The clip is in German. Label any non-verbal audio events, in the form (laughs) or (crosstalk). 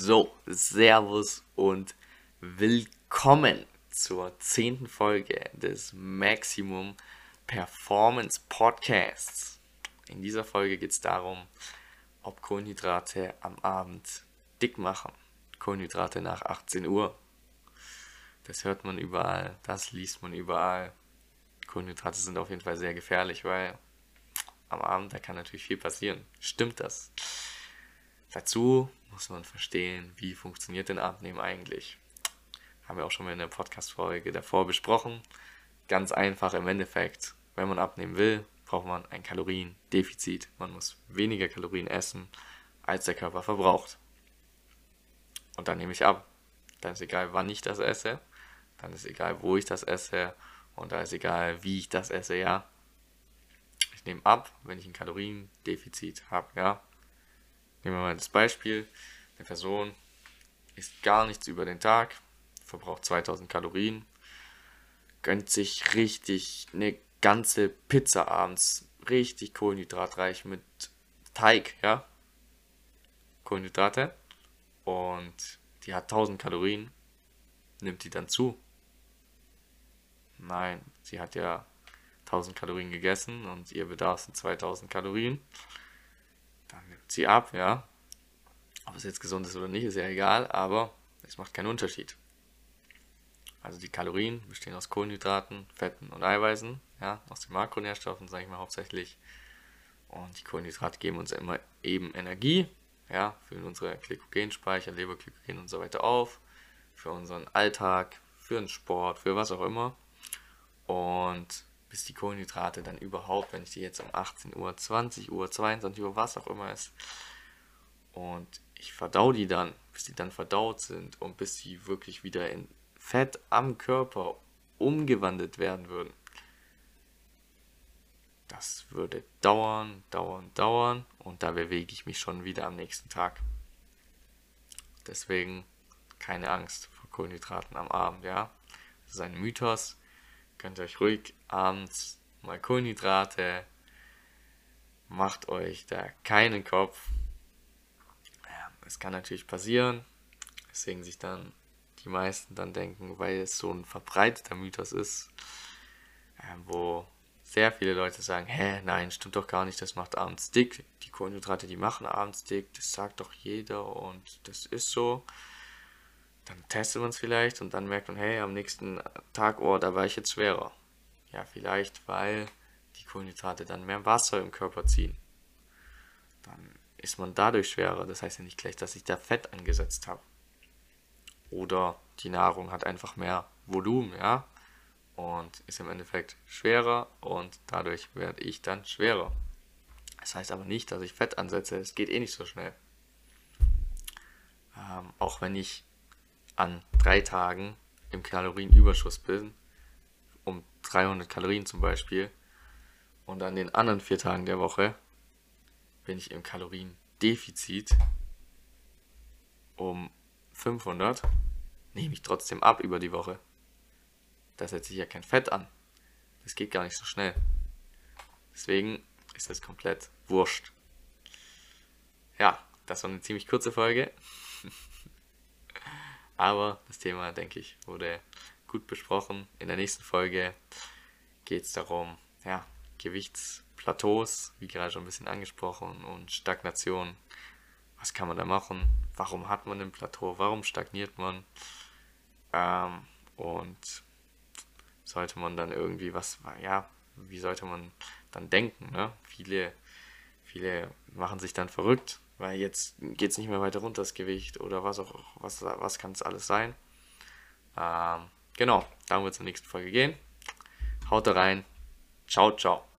So, Servus und willkommen zur zehnten Folge des Maximum Performance Podcasts. In dieser Folge geht es darum, ob Kohlenhydrate am Abend dick machen. Kohlenhydrate nach 18 Uhr. Das hört man überall, das liest man überall. Kohlenhydrate sind auf jeden Fall sehr gefährlich, weil am Abend, da kann natürlich viel passieren. Stimmt das? Dazu muss man verstehen, wie funktioniert denn Abnehmen eigentlich. Haben wir auch schon mal in der Podcast-Folge davor besprochen. Ganz einfach im Endeffekt, wenn man abnehmen will, braucht man ein Kaloriendefizit. Man muss weniger Kalorien essen, als der Körper verbraucht. Und dann nehme ich ab. Dann ist egal, wann ich das esse. Dann ist egal, wo ich das esse. Und da ist egal, wie ich das esse, ja. Ich nehme ab, wenn ich ein Kaloriendefizit habe, ja. Nehmen wir mal das Beispiel. Eine Person isst gar nichts über den Tag, verbraucht 2000 Kalorien, gönnt sich richtig eine ganze Pizza abends, richtig kohlenhydratreich mit Teig, ja. Kohlenhydrate. Und die hat 1000 Kalorien. Nimmt die dann zu? Nein, sie hat ja 1000 Kalorien gegessen und ihr Bedarf sind 2000 Kalorien. Dann nimmt sie ab, ja. Ob es jetzt gesund ist oder nicht, ist ja egal, aber es macht keinen Unterschied. Also die Kalorien bestehen aus Kohlenhydraten, Fetten und Eiweißen, ja, aus den Makronährstoffen, sage ich mal hauptsächlich. Und die Kohlenhydrate geben uns immer eben Energie, ja, füllen unsere Glykogenspeicher, Leberglykogen und so weiter auf, für unseren Alltag, für den Sport, für was auch immer. Und bis die Kohlenhydrate dann überhaupt, wenn ich die jetzt um 18 Uhr, 20 Uhr, 22 Uhr, was auch immer ist, und ich verdau die dann, bis die dann verdaut sind und bis sie wirklich wieder in Fett am Körper umgewandelt werden würden. Das würde dauern, dauern, dauern und da bewege ich mich schon wieder am nächsten Tag. Deswegen keine Angst vor Kohlenhydraten am Abend, ja. Das ist ein Mythos. Könnt euch ruhig abends mal Kohlenhydrate, macht euch da keinen Kopf. Es kann natürlich passieren, deswegen sich dann die meisten dann denken, weil es so ein verbreiteter Mythos ist, wo sehr viele Leute sagen, hä, nein, stimmt doch gar nicht, das macht abends dick. Die Kohlenhydrate, die machen abends dick, das sagt doch jeder und das ist so. Dann testet man es vielleicht und dann merkt man, hey, am nächsten Tag, oh, da war ich jetzt schwerer. Ja, vielleicht, weil die Kohlenhydrate dann mehr Wasser im Körper ziehen. Dann ist man dadurch schwerer. Das heißt ja nicht gleich, dass ich da Fett angesetzt habe. Oder die Nahrung hat einfach mehr Volumen, ja, und ist im Endeffekt schwerer und dadurch werde ich dann schwerer. Das heißt aber nicht, dass ich Fett ansetze. Es geht eh nicht so schnell. Ähm, auch wenn ich an drei Tagen im Kalorienüberschuss bin, um 300 Kalorien zum Beispiel, und an den anderen vier Tagen der Woche bin ich im Kaloriendefizit um 500, nehme ich trotzdem ab über die Woche. Da setze ich ja kein Fett an. Das geht gar nicht so schnell. Deswegen ist das komplett wurscht. Ja, das war eine ziemlich kurze Folge. (laughs) Aber das Thema, denke ich, wurde gut besprochen. In der nächsten Folge geht es darum, ja, Gewichtsplateaus, wie gerade schon ein bisschen angesprochen, und Stagnation. Was kann man da machen? Warum hat man ein Plateau? Warum stagniert man? Ähm, und sollte man dann irgendwie was, ja, wie sollte man dann denken? Ne? Viele, viele machen sich dann verrückt, weil jetzt geht es nicht mehr weiter runter, das Gewicht oder was auch, was, was kann es alles sein? Ähm, genau, darum wird es in der nächsten Folge gehen. Haut da rein. Ciao, ciao.